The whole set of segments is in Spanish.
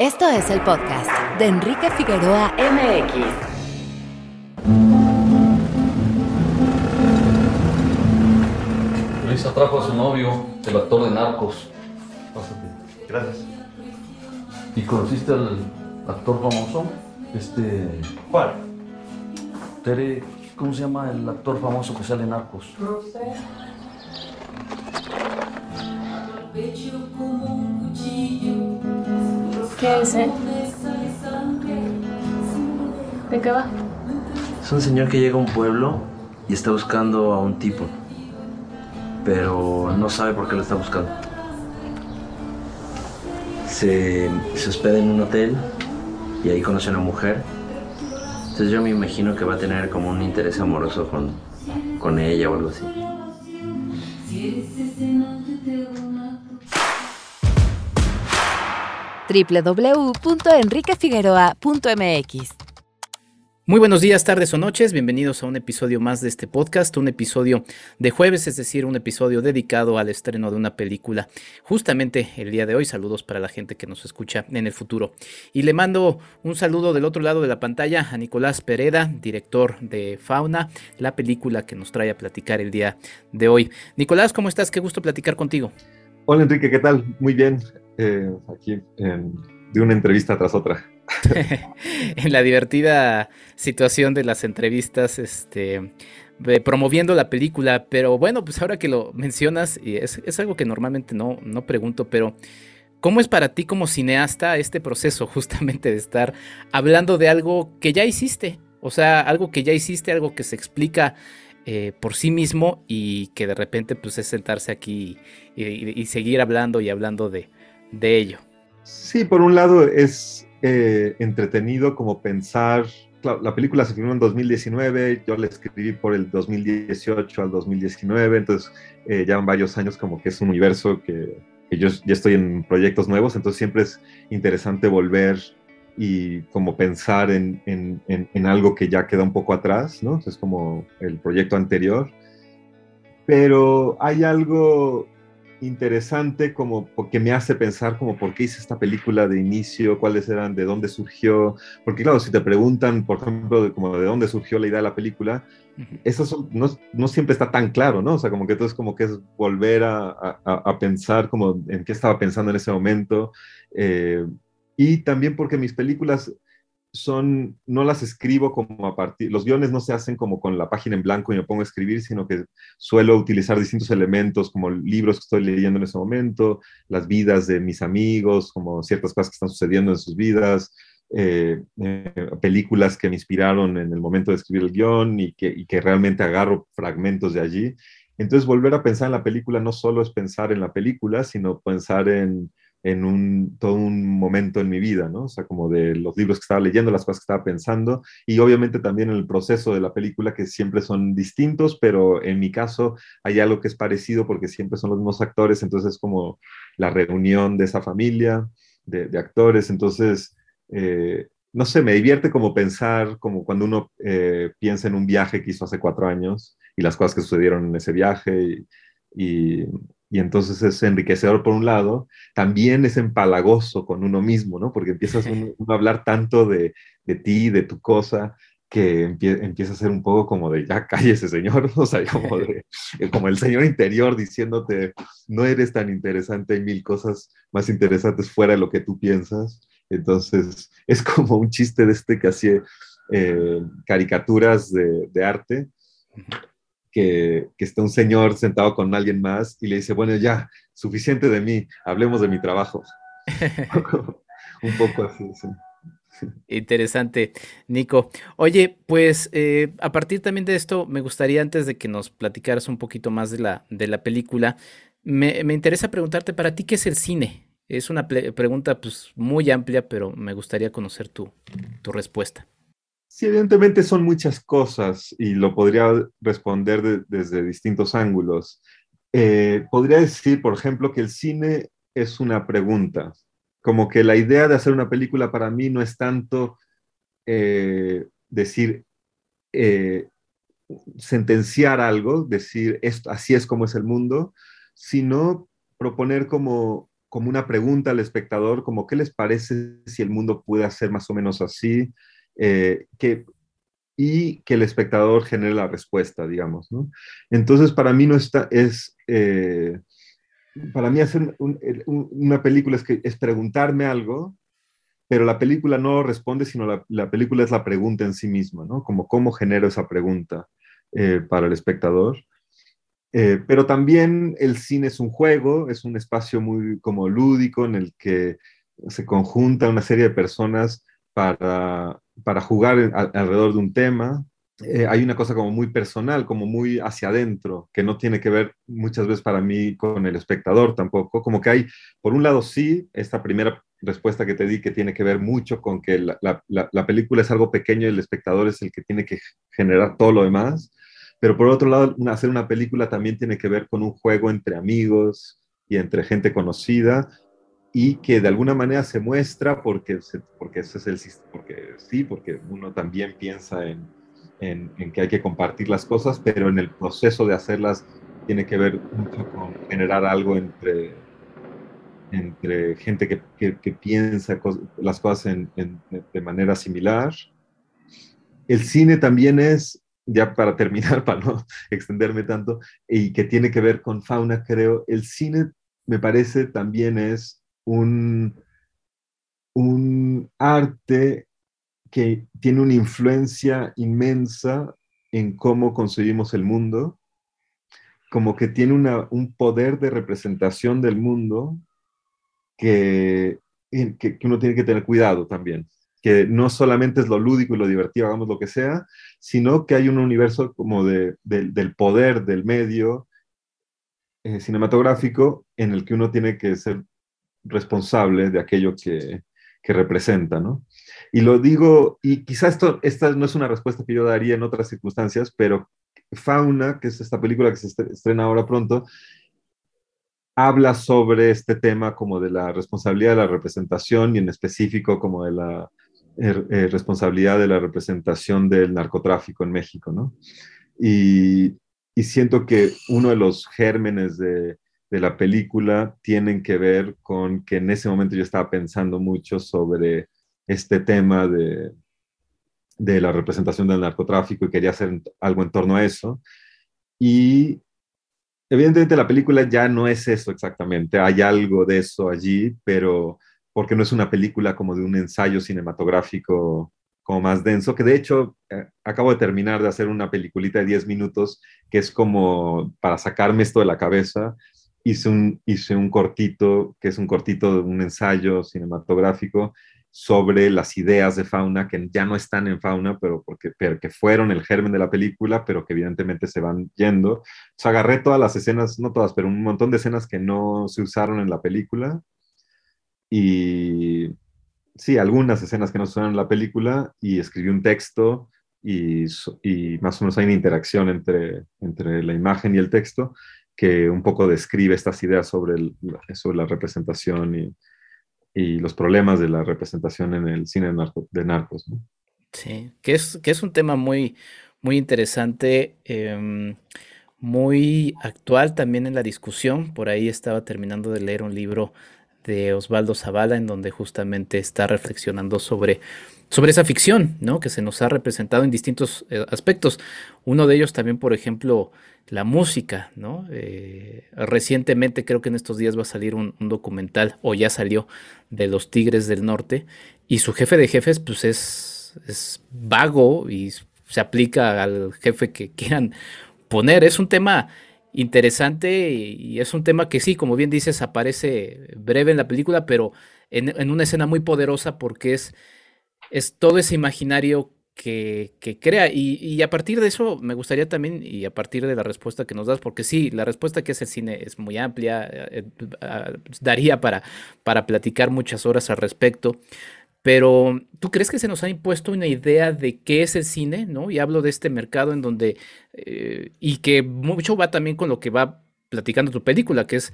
Esto es el podcast de Enrique Figueroa MX. Luisa trajo a su novio, el actor de Narcos. Pásate. Gracias. ¿Y conociste al actor famoso? Este. ¿Cuál? Tere, ¿cómo se llama el actor famoso que sale en Narcos? ¿Qué es él? ¿De qué va? Es un señor que llega a un pueblo y está buscando a un tipo, pero no sabe por qué lo está buscando. Se, se hospeda en un hotel y ahí conoce a una mujer. Entonces yo me imagino que va a tener como un interés amoroso con, con ella o algo así. www.enriquefigueroa.mx Muy buenos días, tardes o noches, bienvenidos a un episodio más de este podcast, un episodio de jueves, es decir, un episodio dedicado al estreno de una película. Justamente el día de hoy, saludos para la gente que nos escucha en el futuro. Y le mando un saludo del otro lado de la pantalla a Nicolás Pereda, director de Fauna, la película que nos trae a platicar el día de hoy. Nicolás, ¿cómo estás? Qué gusto platicar contigo. Hola Enrique, ¿qué tal? Muy bien. Eh, aquí de una entrevista tras otra. en la divertida situación de las entrevistas, este, promoviendo la película, pero bueno, pues ahora que lo mencionas, y es, es algo que normalmente no, no pregunto, pero ¿cómo es para ti como cineasta este proceso justamente de estar hablando de algo que ya hiciste? O sea, algo que ya hiciste, algo que se explica eh, por sí mismo y que de repente pues es sentarse aquí y seguir hablando y hablando de, de ello. Sí, por un lado es eh, entretenido como pensar, claro, la película se filmó en 2019, yo la escribí por el 2018 al 2019, entonces eh, ya van varios años como que es un universo que, que yo ya estoy en proyectos nuevos, entonces siempre es interesante volver y como pensar en, en- en- en algo que ya queda un poco atrás, ¿no? Es como el proyecto anterior. Pero hay algo interesante como que me hace pensar como por qué hice esta película de inicio, cuáles eran, de dónde surgió, porque claro, si te preguntan, por ejemplo, de, como de dónde surgió la idea de la película, eso son- no, no siempre está tan claro, ¿no? O sea, como que entonces como que es volver a, a- a pensar como en qué estaba pensando en ese momento, eh, y también porque mis películas son, no las escribo como a partir, los guiones no se hacen como con la página en blanco y me pongo a escribir, sino que suelo utilizar distintos elementos como libros que estoy leyendo en ese momento, las vidas de mis amigos, como ciertas cosas que están sucediendo en sus vidas, eh, eh, películas que me inspiraron en el momento de escribir el guion y que, y que realmente agarro fragmentos de allí. Entonces, volver a pensar en la película no solo es pensar en la película, sino pensar en, en un, todo un momento en mi vida, ¿no? O sea, como de los libros que estaba leyendo, las cosas que estaba pensando, y obviamente también en el proceso de la película, que siempre son distintos, pero en mi caso hay algo que es parecido porque siempre son los mismos actores, entonces es como la reunión de esa familia de, de actores, entonces, eh, no sé, me divierte como pensar, como cuando uno eh, piensa en un viaje que hizo hace cuatro años y las cosas que sucedieron en ese viaje y, y y entonces es enriquecedor por un lado, también es empalagoso con uno mismo, ¿no? Porque empiezas a hablar tanto de, de, ti, de tu cosa, que empie, empieza a ser un poco como de, ya cállese señor, o sea, como, de, como el señor interior diciéndote, no eres tan interesante, hay mil cosas más interesantes fuera de lo que tú piensas. Entonces, es como un chiste de este que hacía eh, caricaturas de, de arte, que, que, está un señor sentado con alguien más y le dice, bueno, ya, suficiente de mí, hablemos de mi trabajo. un poco así, sí. Interesante, Nico. Oye, pues eh, a partir también de esto, me gustaría antes de que nos platicaras un poquito más de la, de la película, me, me interesa preguntarte para ti qué es el cine. Es una pregunta pues muy amplia, pero me gustaría conocer tu, tu respuesta. Sí, evidentemente son muchas cosas y lo podría responder de, desde distintos ángulos. Eh, podría decir, por ejemplo, que el cine es una pregunta, como que la idea de hacer una película para mí no es tanto eh, decir, eh, sentenciar algo, decir, esto, así es como es el mundo, sino proponer como como una pregunta al espectador, como qué les parece si el mundo puede ser más o menos así, eh, que, y que el espectador genere la respuesta, digamos. ¿no? Entonces, para mí no está, es, eh, para mí hacer una película es, que, es preguntarme algo, pero la película no responde, sino la, la, película es la pregunta en sí misma, ¿no? Como cómo genero esa pregunta eh, para el espectador. Pero también el cine es un juego, es un espacio muy como lúdico en el que se conjunta una serie de personas para, para jugar alrededor de un tema. Eh, hay una cosa como muy personal, como muy hacia adentro, que no tiene que ver muchas veces para mí con el espectador tampoco. Como que hay, por un lado sí, esta primera respuesta que te di que tiene que ver mucho con que la, la, la película es algo pequeño y el espectador es el que tiene que generar todo lo demás. Pero por otro lado, hacer una película también tiene que ver con un juego entre amigos y entre gente conocida y que de alguna manera se muestra porque, porque, ese es el, porque sí, porque uno también piensa en, en, que hay que compartir las cosas, pero en el proceso de hacerlas tiene que ver mucho con generar algo entre, entre gente que, que, piensa las cosas de manera similar. El cine también es ya para terminar, para no extenderme tanto, y que tiene que ver con fauna, creo, el cine me parece también es un, un arte que tiene una influencia inmensa en cómo concebimos el mundo, como que tiene una, un poder de representación del mundo que, que, uno tiene que tener cuidado también que no solamente es lo lúdico y lo divertido, hagamos lo que sea, sino que hay un universo como de, del poder del medio eh, cinematográfico en el que uno tiene que ser responsable de aquello que, que representa, ¿no? Y lo digo, y quizá esto, esta no es una respuesta que yo daría en otras circunstancias, pero Fauna, que es esta película que se estrena ahora pronto, habla sobre este tema como de la responsabilidad de la representación y en específico como de la Er, eh, responsabilidad de la representación del narcotráfico en México, ¿no? Y, siento que uno de los gérmenes de, la película tienen que ver con que en ese momento yo estaba pensando mucho sobre este tema de, de la representación del narcotráfico y quería hacer algo en torno a eso. Y evidentemente la película ya no es eso exactamente, hay algo de eso allí, pero porque no es una película como de un ensayo cinematográfico como más denso, que de hecho eh, acabo de terminar de hacer una peliculita de 10 minutos que es como para sacarme esto de la cabeza. Hice un, hice un cortito, que es un cortito de un ensayo cinematográfico sobre las ideas de fauna que ya no están en fauna, pero, porque, pero que fueron el germen de la película, pero que evidentemente se van yendo. O sea, agarré todas las escenas, no todas, pero un montón de escenas que no se usaron en la película y sí, algunas escenas que no son en la película y escribí un texto y, y, más o menos hay una interacción entre, entre la imagen y el texto que un poco describe estas ideas sobre, sobre la representación y, y, los problemas de la representación en el cine de, narcos. Sí, que es, que es un tema muy, muy interesante, em, muy actual también en la discusión. Por ahí estaba terminando de leer un libro de Osvaldo Zavala, en donde justamente está reflexionando sobre, sobre esa ficción, ¿no? Que se nos ha representado en distintos eh, aspectos. Uno de ellos también, por ejemplo, la música, ¿no? Eh, recientemente, creo que en estos días va a salir un, documental, o ya salió, de los Tigres del Norte, y su jefe de jefes, pues es, es vago y se aplica al jefe que quieran poner. Es un tema interesante y, es un tema que sí, como bien dices, aparece breve en la película, pero en, una escena muy poderosa porque es, es todo ese imaginario que, crea. Y, a partir de eso me gustaría también, y a partir de la respuesta que nos das, porque sí, la respuesta que es el cine es muy amplia, eh, eh, daría para, para platicar muchas horas al respecto. Pero, ¿tú crees que se nos ha impuesto una idea de qué es el cine? ¿no? Y hablo de este mercado en donde, eh, y que mucho va también con lo que va platicando tu película, que es,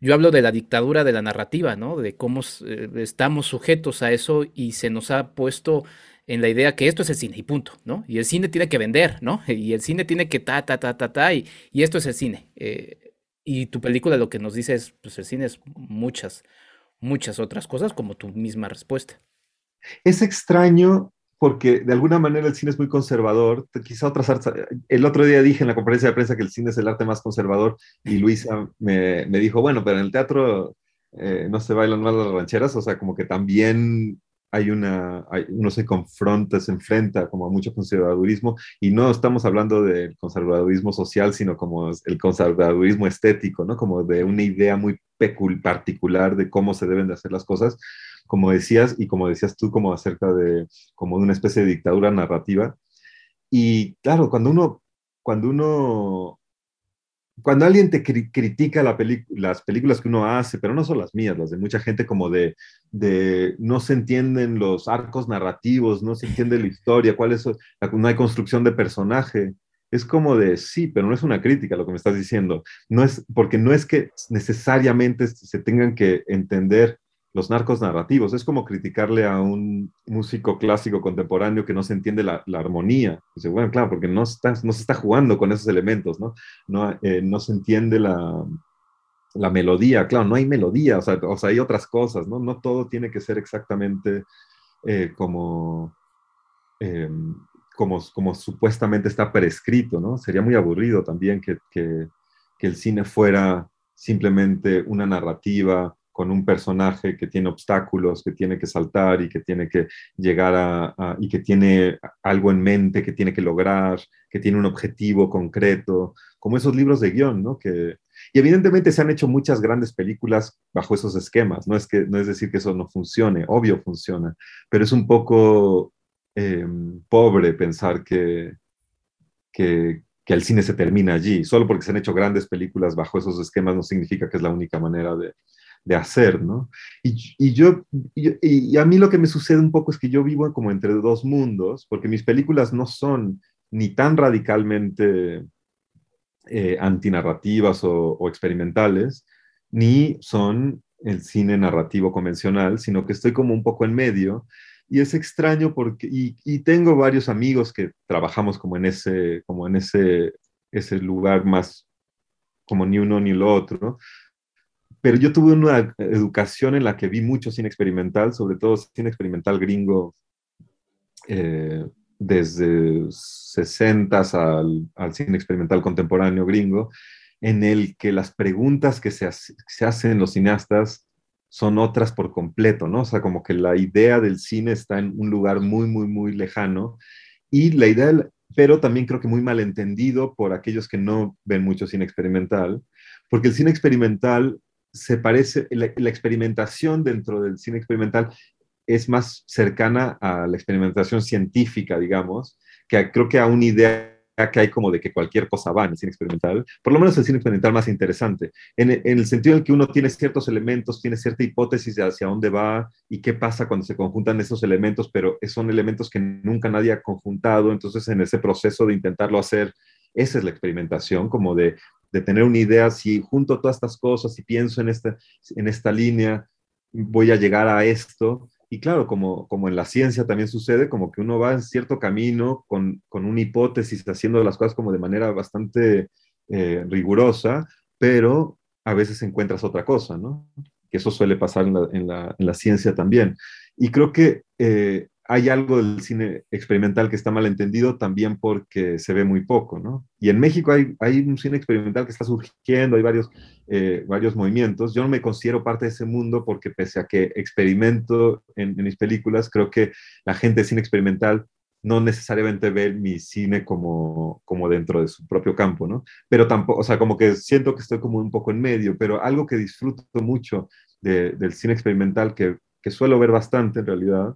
yo hablo de la dictadura de la narrativa, ¿no? De cómo eh, estamos sujetos a eso y se nos ha puesto en la idea que esto es el cine y punto, ¿no? Y el cine tiene que vender, ¿no? Y el cine tiene que ta, ta, ta, ta, ta, y, y esto es el cine. Eh, Y tu película lo que nos dice es, pues el cine es muchas, muchas otras cosas, como tu misma respuesta. Es extraño porque de alguna manera el cine es muy conservador. Quizá otras artes. El otro día dije en la conferencia de prensa que el cine es el arte más conservador y Luisa me, me dijo, bueno, pero en el teatro eh, no se bailan más las rancheras, o sea, como que también hay una, uno se confronta, se enfrenta como a mucho conservadurismo y no estamos hablando del conservadurismo social, sino como el conservadurismo estético, ¿no? Como de una idea muy particular de cómo se deben de hacer las cosas, como decías y como decías tú, como acerca de, como de una especie de dictadura narrativa. Y claro, cuando uno, cuando uno cuando alguien te critica la las películas que uno hace, pero no son las mías, las de mucha gente, como de, de no se entienden los arcos narrativos, no se entiende la historia, cuál es, no hay construcción de personaje. Es como de sí, pero no es una crítica lo que me estás diciendo. No es, porque no es que necesariamente se tengan que entender los narcos narrativos. Es como criticarle a un músico clásico contemporáneo que no se entiende la, armonía. Dice, bueno, claro, porque no, está, no se está jugando con esos elementos, ¿no? No, eh, no se entiende la, la, melodía. Claro, no hay melodía, o sea, hay otras cosas, ¿no? No todo tiene que ser exactamente eh, como, em, como, como supuestamente está prescrito, ¿no? Sería muy aburrido también que, que el cine fuera simplemente una narrativa con un personaje que tiene obstáculos, que tiene que saltar y que tiene que llegar a, y que tiene algo en mente, que tiene que lograr, que tiene un objetivo concreto, como esos libros de guion, ¿no? Que, y evidentemente se han hecho muchas grandes películas bajo esos esquemas, no es, que, no es decir que eso no funcione, obvio funciona, pero es un poco em, pobre pensar que, que, que el cine se termina allí. Solo porque se han hecho grandes películas bajo esos esquemas no significa que es la única manera de, de hacer, ¿no? Y, yo, y, a mí lo que me sucede un poco es que yo vivo como entre dos mundos, porque mis películas no son ni tan radicalmente eh, antinarrativas o, experimentales, ni son el cine narrativo convencional, sino que estoy como un poco en medio. Y es extraño porque, y, y, tengo varios amigos que trabajamos como en ese, como en ese, ese lugar más como ni uno ni lo otro, pero yo tuve una educación en la que vi mucho cine experimental, sobre todo cine experimental gringo, eh, desde 60 al, al, cine experimental contemporáneo gringo, en el que las preguntas que se, se, hacen los cineastas son otras por completo, ¿no? O sea, como que la idea del cine está en un lugar muy, muy, muy lejano y la idea, pero también creo que muy malentendido por aquellos que no ven mucho cine experimental, porque el cine experimental se parece, la, experimentación dentro del cine experimental es más cercana a la experimentación científica, digamos, que creo que a una idea que hay como de que cualquier cosa va en el cine experimental, por lo menos el cine experimental más interesante, en, el sentido en que uno tiene ciertos elementos, tiene cierta hipótesis de hacia dónde va y qué pasa cuando se conjuntan esos elementos, pero son elementos que nunca nadie ha conjuntado, entonces en ese proceso de intentarlo hacer, esa es la experimentación, como de de tener una idea, si junto todas estas cosas y pienso en esta, en esta línea, voy a llegar a esto. Y claro, como, como en la ciencia también sucede, como que uno va en cierto camino con, con una hipótesis, haciendo las cosas como de manera bastante eh, rigurosa, pero a veces encuentras otra cosa, ¿no? Que eso suele pasar en la, en la, en la ciencia también. Y creo que eh, hay algo del cine experimental que está mal entendido también porque se ve muy poco, ¿no? Y en México hay, un cine experimental que está surgiendo, hay varios, eh, varios movimientos. Yo no me considero parte de ese mundo porque pese a que experimento en, mis películas, creo que la gente de cine experimental no necesariamente ve mi cine como, como dentro de su propio campo, ¿no? Pero tampoco, o sea, como que siento que estoy como un poco en medio, pero algo que disfruto mucho del cine experimental, que suelo ver bastante en realidad,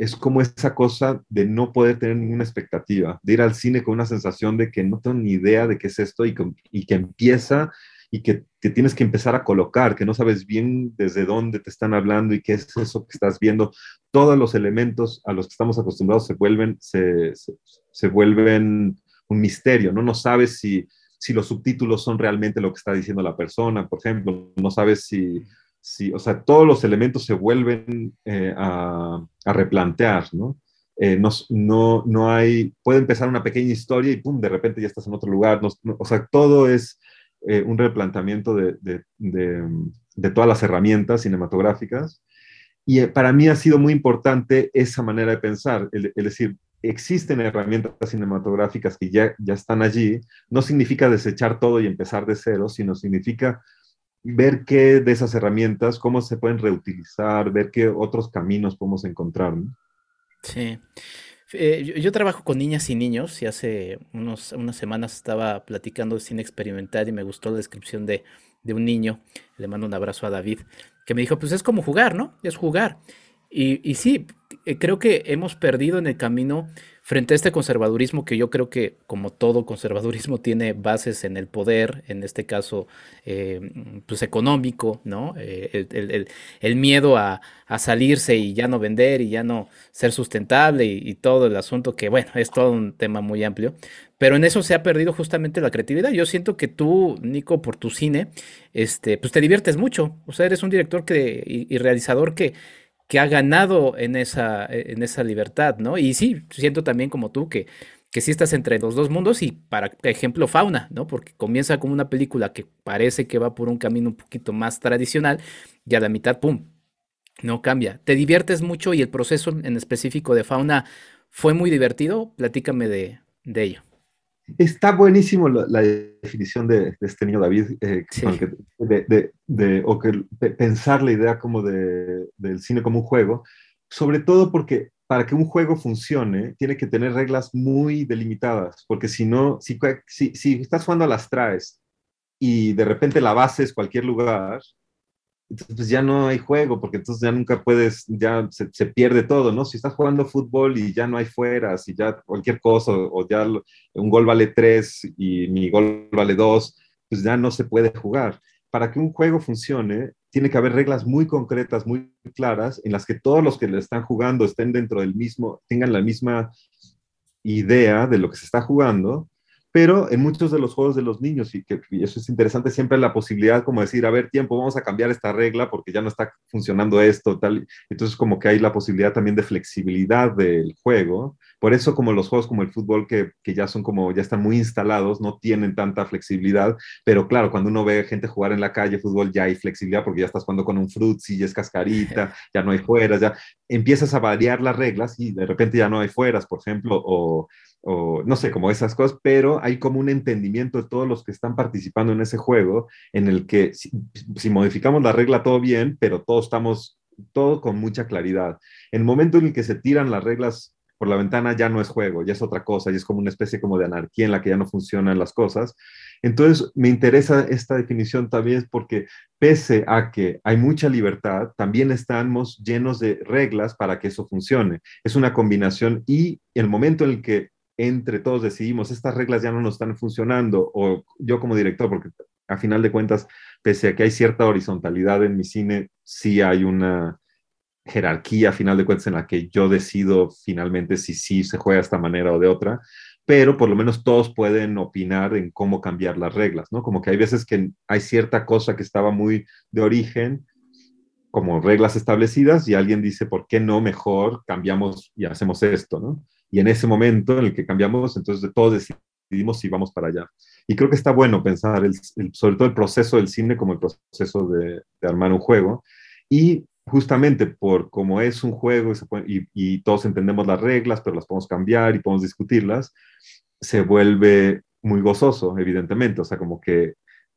es como esa cosa de no poder tener ninguna expectativa, de ir al cine con una sensación de que no tengo ni idea de qué es esto y, que, empieza y que te tienes que empezar a colocar, que no sabes bien desde dónde te están hablando y qué es eso que estás viendo. Todos los elementos a los que estamos acostumbrados se vuelven, se, vuelven un misterio, ¿no? No sabes si, si los subtítulos son realmente lo que está diciendo la persona, por ejemplo, no sabes si Sí, o sea, todos los elementos se vuelven eh, a, replantear, ¿no? Eh, no, no, no, hay, puede empezar una pequeña historia y pum, de repente ya estás en otro lugar, o sea, todo es, eh, un replanteamiento de, de, de, de, todas las herramientas cinematográficas. Y para mí ha sido muy importante esa manera de pensar, es decir, existen herramientas cinematográficas que ya, ya están allí, no significa desechar todo y empezar de cero, sino significa ver qué de esas herramientas, cómo se pueden reutilizar, ver qué otros caminos podemos encontrar. ¿no? Sí. Eh, yo, yo, trabajo con niñas y niños y hace unos, unas semanas estaba platicando de cine experimental y me gustó la descripción de, de un niño, le mando un abrazo a David, que me dijo, pues es como jugar, ¿no? Es jugar. Y, y sí, eh, creo que hemos perdido en el camino frente a este conservadurismo que yo creo que como todo conservadurismo tiene bases en el poder, en este caso eh, pues económico, ¿no? Eh, el, miedo a, a, salirse y ya no vender y ya no ser sustentable y, todo el asunto que bueno, es todo un tema muy amplio, pero en eso se ha perdido justamente la creatividad. Yo siento que tú, Nico, por tu cine, este, pues te diviertes mucho, o sea, eres un director que, y realizador que que ha ganado en esa, en esa libertad, ¿no? Y sí, siento también como tú que, que sí estás entre los dos mundos y, para ejemplo, Fauna, ¿no? Porque comienza como una película que parece que va por un camino un poquito más tradicional y a la mitad, ¡pum!, no cambia. Te diviertes mucho y el proceso en específico de Fauna fue muy divertido. Platícame de, de ello. Está buenísimo la, la definición de, de, este niño David, eh, sí. de, de, de, o que pensar la idea como de, del cine como un juego, sobre todo porque para que un juego funcione tiene que tener reglas muy delimitadas, porque si no, si, si, si estás jugando a las traes y de repente la base es cualquier lugar, entonces pues ya no hay juego, porque entonces ya nunca puedes, ya se, pierde todo, ¿no? Si estás jugando fútbol y ya no hay fueras, y ya cualquier cosa, o ya un gol vale tres y mi gol vale dos, pues ya no se puede jugar. Para que un juego funcione, tiene que haber reglas muy concretas, muy claras, en las que todos los que le están jugando estén dentro del mismo, tengan la misma idea de lo que se está jugando, pero en muchos de los juegos de los niños, y, que, y eso es interesante, siempre la posibilidad como decir, a ver, tiempo, vamos a cambiar esta regla porque ya no está funcionando esto, tal. Entonces como que hay la posibilidad también de flexibilidad del juego. Por eso como los juegos como el fútbol, que, que ya son como, ya están muy instalados, no tienen tanta flexibilidad, pero claro, cuando uno ve gente jugar en la calle fútbol, ya hay flexibilidad porque ya estás jugando con un frutzi, ya es cascarita, ya no hay fueras, ya empiezas a variar las reglas y de repente ya no hay fueras, por ejemplo, o o no sé, como esas cosas, pero hay como un entendimiento de todos los que están participando en ese juego, en el que si, modificamos la regla todo bien, pero todos estamos, todo con mucha claridad. En el momento en el que se tiran las reglas por la ventana ya no es juego, ya es otra cosa, ya es como una especie como de anarquía en la que ya no funcionan las cosas. Entonces, me interesa esta definición también porque pese a que hay mucha libertad, también estamos llenos de reglas para que eso funcione. Es una combinación y el momento en el que entre todos decidimos, estas reglas ya no nos están funcionando, o yo como director, porque a final de cuentas, pese a que hay cierta horizontalidad en mi cine, sí hay una jerarquía a final de cuentas en la que yo decido finalmente si sí se juega de esta manera o de otra, pero por lo menos todos pueden opinar en cómo cambiar las reglas, ¿no? Como que hay veces que hay cierta cosa que estaba muy de origen, como reglas establecidas, y alguien dice, ¿por qué no mejor cambiamos y hacemos esto, ¿no? Y en ese momento en el que cambiamos, entonces todos decidimos si vamos para allá. Y creo que está bueno pensar, sobre todo el proceso del cine como el proceso de, de, armar un juego. Y justamente por como es un juego y, y, todos entendemos las reglas, pero las podemos cambiar y podemos discutirlas, se vuelve muy gozoso, evidentemente. O sea, como que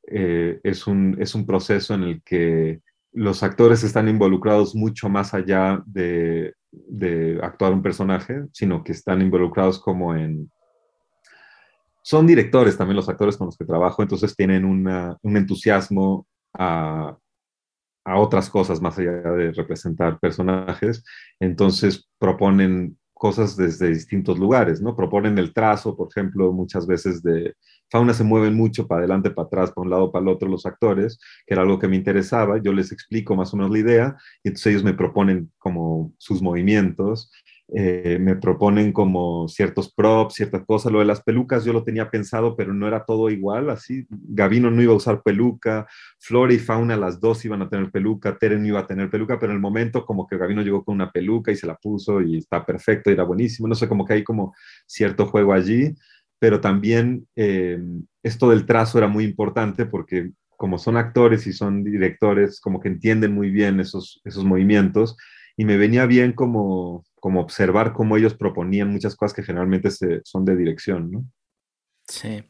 eh, es, un, es un proceso en el que los actores están involucrados mucho más allá de, de actuar un personaje, sino que están involucrados como en... Son directores también los actores con los que trabajo, entonces tienen un entusiasmo a, a otras cosas más allá de representar personajes, entonces proponen cosas desde distintos lugares, ¿no? Proponen el trazo, por ejemplo, muchas veces de fauna se mueven mucho para adelante, para atrás, para un lado, para el otro los actores, que era algo que me interesaba, yo les explico más o menos la idea y entonces ellos me proponen como sus movimientos, eh, me proponen como ciertos props, ciertas cosas, lo de las pelucas yo lo tenía pensado, pero no era todo igual, así, Gavino no iba a usar peluca, Flora y Fauna las dos iban a tener peluca, Teren iba a tener peluca, pero en el momento como que Gavino llegó con una peluca y se la puso y está perfecto y era buenísimo, no sé, como que hay como cierto juego allí, pero también eh, esto del trazo era muy importante porque como son actores y son directores, como que entienden muy bien esos, esos movimientos y me venía bien como, como observar cómo ellos proponían muchas cosas que generalmente son de dirección, ¿no? Sí.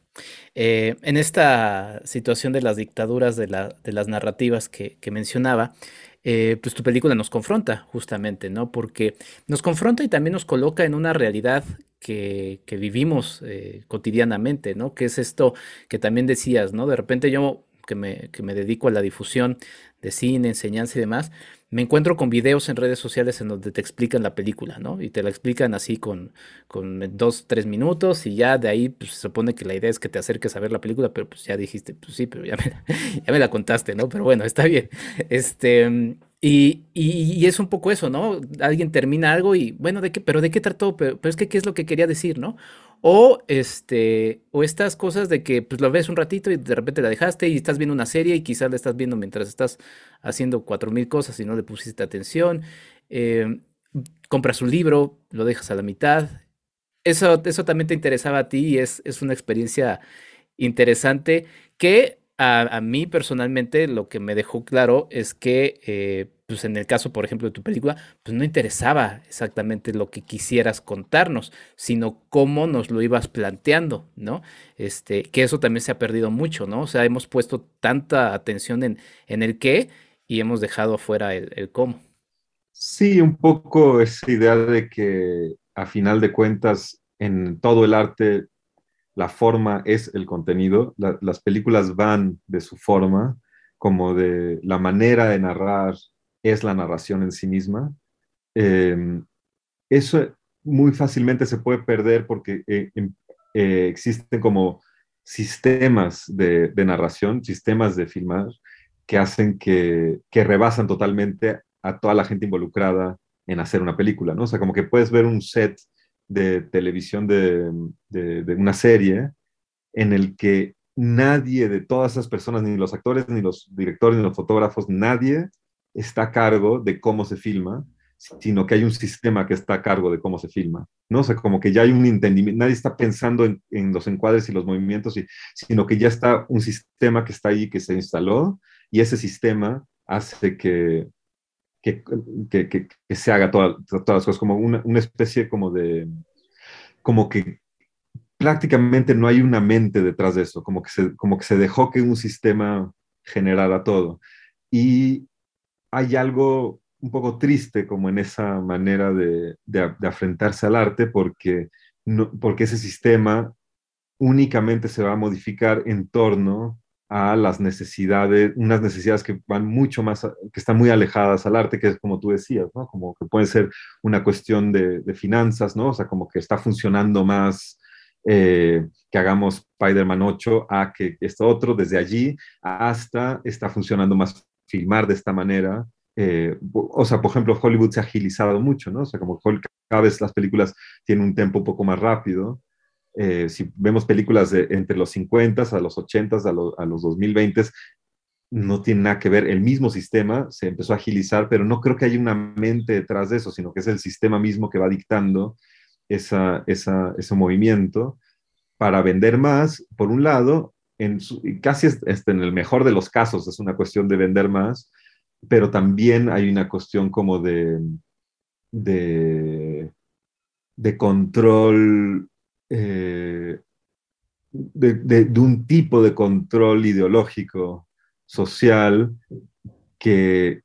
Eh, en esta situación de las dictaduras de, las narrativas que, mencionaba, eh, pues tu película nos confronta justamente, ¿no? Porque nos confronta y también nos coloca en una realidad que, vivimos eh, cotidianamente, ¿no? Que es esto que también decías, ¿no? De repente yo que me, que me dedico a la difusión de cine, enseñanza y demás, me encuentro con videos en redes sociales en donde te explican la película, ¿no? Y te la explican así con, con dos, tres minutos y ya de ahí pues, se supone que la idea es que te acerques a ver la película, pero pues ya dijiste, pues sí, pero ya me ya me la contaste, ¿no? Pero bueno, está bien. Este, y, y, es un poco eso, ¿no? Alguien termina algo y, bueno, ¿de qué? ¿Pero de qué trató? Pero, pero es que, ¿qué es lo que quería decir, no? O, este, o estas cosas de que pues lo ves un ratito y de repente la dejaste y estás viendo una serie y quizás la estás viendo mientras estás haciendo cuatro mil cosas y no le pusiste atención. Eh, compras un libro, lo dejas a la mitad. Eso, eso también te interesaba a ti y es, es una experiencia interesante que a, mí personalmente lo que me dejó claro es que, eh, pues en el caso, por ejemplo, de tu película, pues no interesaba exactamente lo que quisieras contarnos, sino cómo nos lo ibas planteando, ¿no? Este, que eso también se ha perdido mucho, ¿no? O sea, hemos puesto tanta atención en, en el qué y hemos dejado afuera el, el cómo. Sí, un poco esa idea de que a final de cuentas en todo el arte la forma es el contenido, las películas van de su forma, como de la manera de narrar es la narración en sí misma. Em, eso muy fácilmente se puede perder porque eh, em, eh, existen como sistemas de, narración, sistemas de filmar, que hacen que, que rebasan totalmente a toda la gente involucrada en hacer una película, ¿no? O sea, como que puedes ver un set de televisión de, una serie en el que nadie de todas esas personas, ni los actores, ni los directores, ni los fotógrafos, nadie está a cargo de cómo se filma, sino que hay un sistema que está a cargo de cómo se filma, ¿no? O sea, como que ya hay un entendimiento, nadie está pensando en, los encuadres y los movimientos, sino que ya está un sistema que está ahí, que se instaló, y ese sistema hace que, que, se haga todas las cosas, como una, especie como de, como que prácticamente no hay una mente detrás de eso, como que se, como que se dejó que un sistema generara todo. Y hay algo un poco triste como en esa manera de, de, de afrentarse al arte, porque, no, porque ese sistema únicamente se va a modificar en torno a las necesidades, unas necesidades que van mucho más, que están muy alejadas al arte, que es como tú decías, ¿no? Como que puede ser una cuestión de, finanzas, ¿no? O sea, como que está funcionando más eh, que hagamos Spider-Man 8 a que esto otro, desde allí hasta está funcionando más filmar de esta manera. Eh, o sea, por ejemplo, Hollywood se ha agilizado mucho, ¿no? O sea, como cada vez las películas tienen un tempo un poco más rápido. Eh, si vemos películas de entre los 50 a los 80 a, a los 2020 no tiene nada que ver. El mismo sistema se empezó a agilizar, pero no creo que haya una mente detrás de eso, sino que es el sistema mismo que va dictando esa, esa, ese movimiento para vender más, por un lado, en casi este, en el mejor de los casos es una cuestión de vender más, pero también hay una cuestión como de, de, de control eh, de, un tipo de control ideológico social que,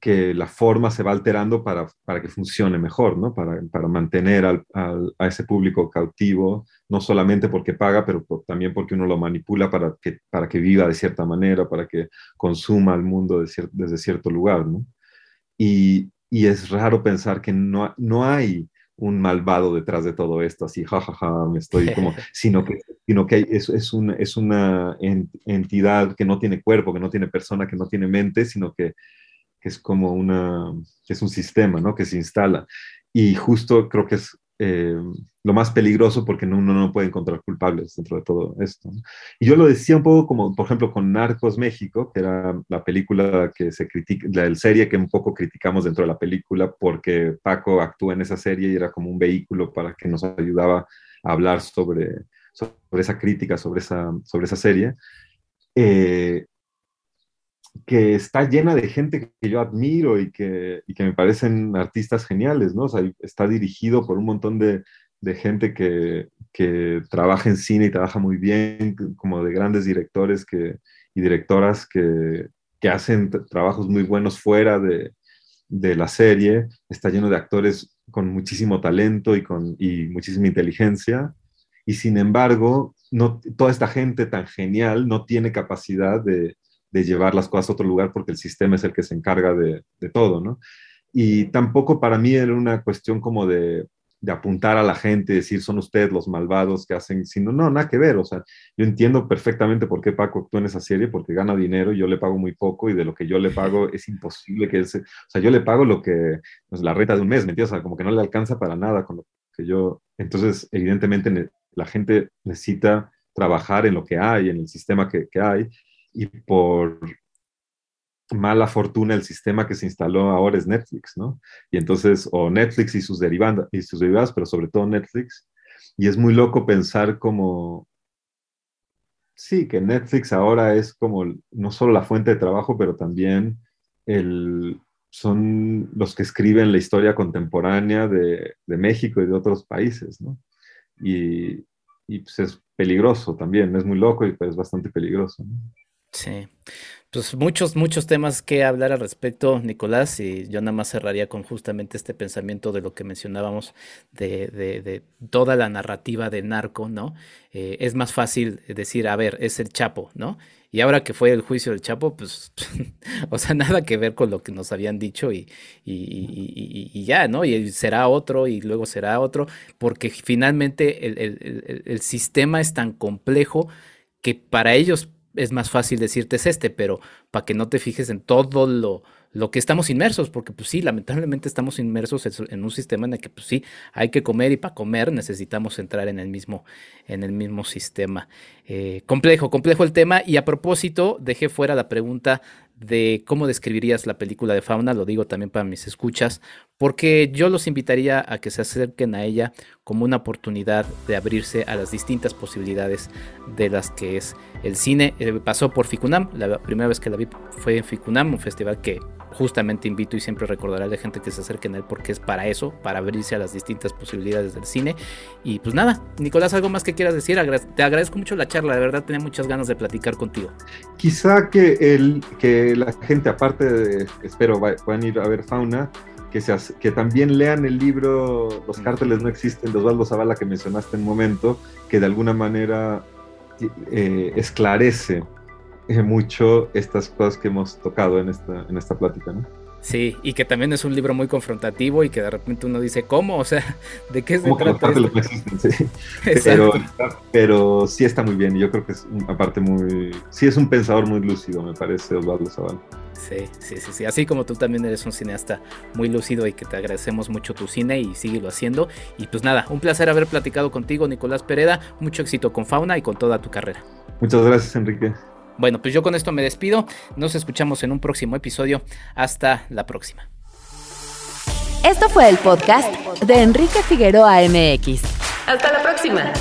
que la forma se va alterando para, para que funcione mejor, ¿no? para, para mantener al, a ese público cautivo, no solamente porque paga, pero también porque uno lo manipula para que, para que viva de cierta manera, para que consuma el mundo desde cierto lugar. ¿no? Y, y es raro pensar que no, no hay un malvado detrás de todo esto, así, jajaja, me estoy como, sino que, sino que es, es, un, es una entidad que no tiene cuerpo, que no tiene persona, que no tiene mente, sino que, que es como una, que es un sistema, ¿no? Que se instala. Y justo creo que es eh, lo más peligroso porque uno no puede encontrar culpables dentro de todo esto. Y yo lo decía un poco como, por ejemplo, con Narcos México, que era la película que se critica, la serie que un poco criticamos dentro de la película porque Paco actúa en esa serie y era como un vehículo para que nos ayudaba a hablar sobre, sobre esa crítica, sobre esa, sobre esa serie, eh, que está llena de gente que yo admiro y que, y que me parecen artistas geniales, ¿no? O sea, está dirigido por un montón de, de gente que, que, trabaja en cine y trabaja muy bien, como de grandes directores que, y directoras que, que hacen trabajos muy buenos fuera de, de, la serie. Está lleno de actores con muchísimo talento y, con, y muchísima inteligencia. Y sin embargo, no, toda esta gente tan genial no tiene capacidad de, de llevar las cosas a otro lugar porque el sistema es el que se encarga de, de todo, ¿no? Y tampoco para mí era una cuestión como de, de apuntar a la gente, decir son ustedes los malvados que hacen, sino no, nada que ver, o sea, yo entiendo perfectamente por qué Paco actúa en esa serie, porque gana dinero, y yo le pago muy poco y de lo que yo le pago es imposible que él se, o sea, yo le pago lo que, pues, la renta de un mes, ¿me entiendes? O sea, como que no le alcanza para nada con lo que yo, entonces, evidentemente la gente necesita trabajar en lo que hay, en el sistema que, que hay, y por mala fortuna el sistema que se instaló ahora es Netflix, ¿no? Y entonces, o Netflix y sus, derivadas, y sus derivadas, pero sobre todo Netflix. Y es muy loco pensar como, sí, que Netflix ahora es como no solo la fuente de trabajo, pero también el, son los que escriben la historia contemporánea de, México y de otros países, ¿no? Y, pues es peligroso también, es muy loco y pues es bastante peligroso. ¿no? Sí. Pues muchos, muchos temas que hablar al respecto, Nicolás, y yo nada más cerraría con justamente este pensamiento de lo que mencionábamos de, de, de toda la narrativa de narco, ¿no? Eh, es más fácil decir, a ver, es el Chapo, ¿no? Y ahora que fue el juicio del Chapo, pues, o sea, nada que ver con lo que nos habían dicho y, y, y, y ya, ¿no? Y será otro y luego será otro, porque finalmente el, el, el, el sistema es tan complejo que para ellos es más fácil decirte es este, pero para que no te fijes en todo lo, lo que estamos inmersos, porque pues sí, lamentablemente estamos inmersos en un sistema en el que pues sí, hay que comer y para comer necesitamos entrar en el mismo, en el mismo sistema. Eh, complejo, complejo el tema y a propósito dejé fuera la pregunta de cómo describirías la película de Fauna, lo digo también para mis escuchas, porque yo los invitaría a que se acerquen a ella como una oportunidad de abrirse a las distintas posibilidades de las que es el cine. Eh, pasó por Ficunam, la primera vez que la vi fue en Ficunam, un festival que justamente invito y siempre recordaré a la gente que se acerquen a él porque es para eso, para abrirse a las distintas posibilidades del cine. Y pues nada, Nicolás, ¿algo más que quieras decir? te agradezco mucho la charla, de verdad tenía muchas ganas de platicar contigo. Quizá que, el, que la gente, aparte de, espero, puedan ir a ver Fauna, que, se, que también lean el libro Los cárteles no existen de Osvaldo Zavala que mencionaste en un momento, que de alguna manera eh, esclarece eh, mucho estas cosas que hemos tocado en esta, en esta plática, ¿no? Sí, y que también es un libro muy confrontativo y que de repente uno dice, ¿cómo? O sea, ¿de qué se ¿Cómo trata? Que los existen, sí. pero, pero, sí está muy bien y yo creo que es una parte muy... Sí es un pensador muy lúcido, me parece, Osvaldo Zavala. Sí, sí, sí, sí. Así como tú también eres un cineasta muy lúcido y que te agradecemos mucho tu cine y síguelo haciendo. Y pues nada, un placer haber platicado contigo, Nicolás Pereda. Mucho éxito con Fauna y con toda tu carrera. Muchas gracias, Enrique. Bueno, pues yo con esto me despido. Nos escuchamos en un próximo episodio. Hasta la próxima. Esto fue el podcast de Enrique Figueroa MX. Hasta la próxima.